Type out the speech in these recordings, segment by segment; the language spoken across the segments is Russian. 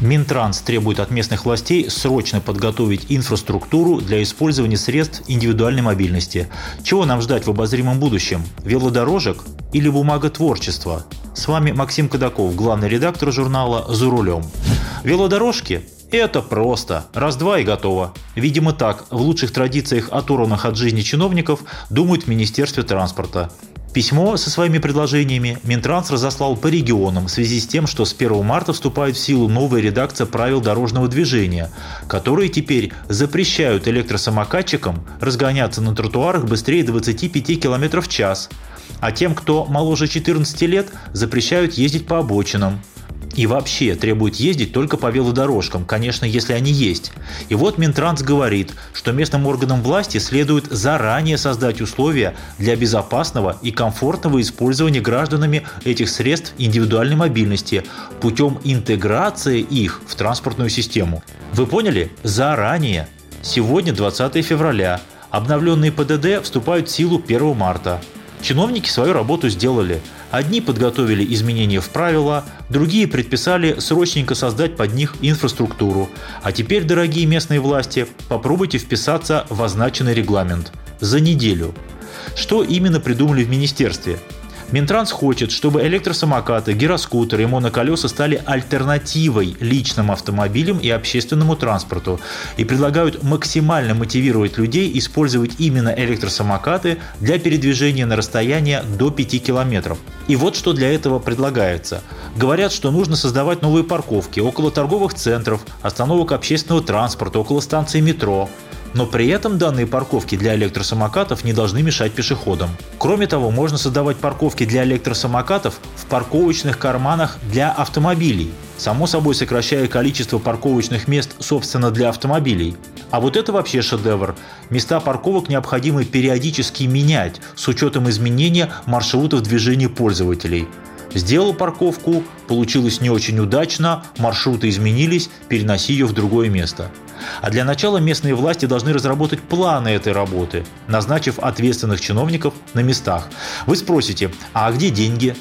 Минтранс требует от местных властей срочно подготовить инфраструктуру для использования средств индивидуальной мобильности. Чего нам ждать в обозримом будущем? Велодорожек или бумаготворчества? С вами Максим Кадаков, главный редактор журнала «За рулем». Велодорожки это просто. Раз-два и готово. Видимо так, в лучших традициях оторванных от жизни чиновников думают в Министерстве транспорта. Письмо со своими предложениями Минтранс разослал по регионам в связи с тем, что с 1 марта вступает в силу новая редакция правил дорожного движения, которые теперь запрещают электросамокатчикам разгоняться на тротуарах быстрее 25 км в час, а тем, кто моложе 14 лет, запрещают ездить по обочинам. И вообще требует ездить только по велодорожкам, конечно, если они есть. И вот Минтранс говорит, что местным органам власти следует заранее создать условия для безопасного и комфортного использования гражданами этих средств индивидуальной мобильности путем интеграции их в транспортную систему. Вы поняли? Заранее. Сегодня 20 февраля. Обновленные ПДД вступают в силу 1 марта. Чиновники свою работу сделали. Одни подготовили изменения в правила, другие предписали срочненько создать под них инфраструктуру. А теперь, дорогие местные власти, попробуйте вписаться в означенный регламент. За неделю. Что именно придумали в министерстве? Минтранс хочет, чтобы электросамокаты, гироскутеры и моноколеса стали альтернативой личным автомобилям и общественному транспорту и предлагают максимально мотивировать людей использовать именно электросамокаты для передвижения на расстояние до 5 километров. И вот что для этого предлагается. Говорят, что нужно создавать новые парковки около торговых центров, остановок общественного транспорта, около станции метро. Но при этом данные парковки для электросамокатов не должны мешать пешеходам. Кроме того, можно создавать парковки для электросамокатов в парковочных карманах для автомобилей, само собой сокращая количество парковочных мест, собственно, для автомобилей. А вот это вообще шедевр. Места парковок необходимо периодически менять с учетом изменения маршрутов движения пользователей. Сделал парковку, получилось не очень удачно, маршруты изменились, переноси ее в другое место. А для начала местные власти должны разработать планы этой работы, назначив ответственных чиновников на местах. Вы спросите, а где деньги?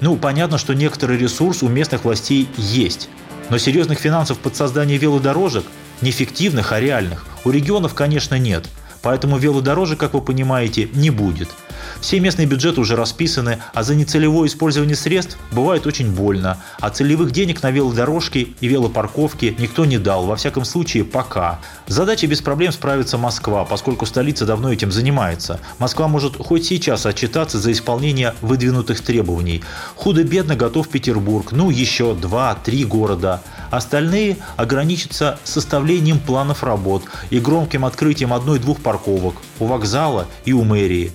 Ну, понятно, что некоторый ресурс у местных властей есть. Но серьезных финансов под создание велодорожек, не фиктивных, а реальных, у регионов, конечно, нет. Поэтому велодорожек, как вы понимаете, не будет – все местные бюджеты уже расписаны, а за нецелевое использование средств бывает очень больно. А целевых денег на велодорожки и велопарковки никто не дал, во всяком случае пока. Задача без проблем справится Москва, поскольку столица давно этим занимается. Москва может хоть сейчас отчитаться за исполнение выдвинутых требований. Худо-бедно готов Петербург, ну еще 2-3 города. Остальные ограничатся составлением планов работ и громким открытием одной-двух парковок у вокзала и у мэрии.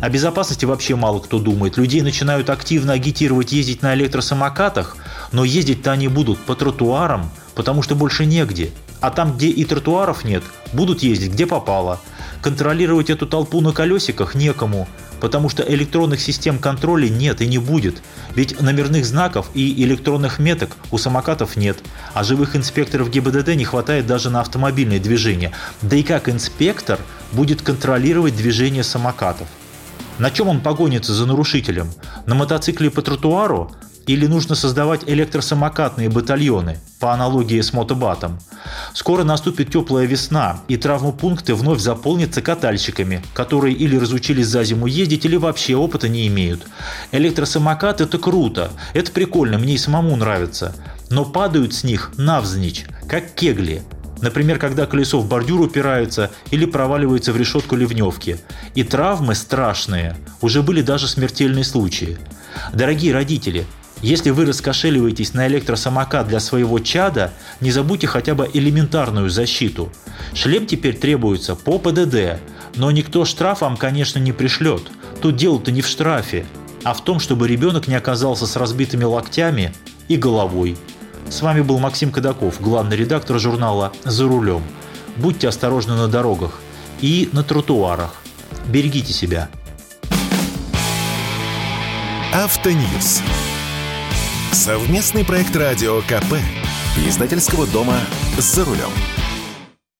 О безопасности вообще мало кто думает. Людей начинают активно агитировать ездить на электросамокатах, но ездить-то они будут по тротуарам, потому что больше негде. А там, где и тротуаров нет, будут ездить где попало. Контролировать эту толпу на колесиках некому, потому что электронных систем контроля нет и не будет. Ведь номерных знаков и электронных меток у самокатов нет, а живых инспекторов ГИБДД не хватает даже на автомобильное движение. Да и как инспектор будет контролировать движение самокатов? На чем он погонится за нарушителем? На мотоцикле по тротуару? Или нужно создавать электросамокатные батальоны, по аналогии с мотобатом? Скоро наступит теплая весна, и травмопункты вновь заполнятся катальщиками, которые или разучились за зиму ездить, или вообще опыта не имеют. Электросамокат – это круто, это прикольно, мне и самому нравится. Но падают с них навзничь, как кегли – Например, когда колесо в бордюр упирается или проваливается в решетку ливневки. И травмы страшные. Уже были даже смертельные случаи. Дорогие родители, если вы раскошеливаетесь на электросамокат для своего чада, не забудьте хотя бы элементарную защиту. Шлем теперь требуется по ПДД, но никто штраф вам, конечно, не пришлет. Тут дело-то не в штрафе, а в том, чтобы ребенок не оказался с разбитыми локтями и головой. С вами был Максим Кадаков, главный редактор журнала «За рулем». Будьте осторожны на дорогах и на тротуарах. Берегите себя. Автоньюз. Совместный проект радио КП. Издательского дома «За рулем».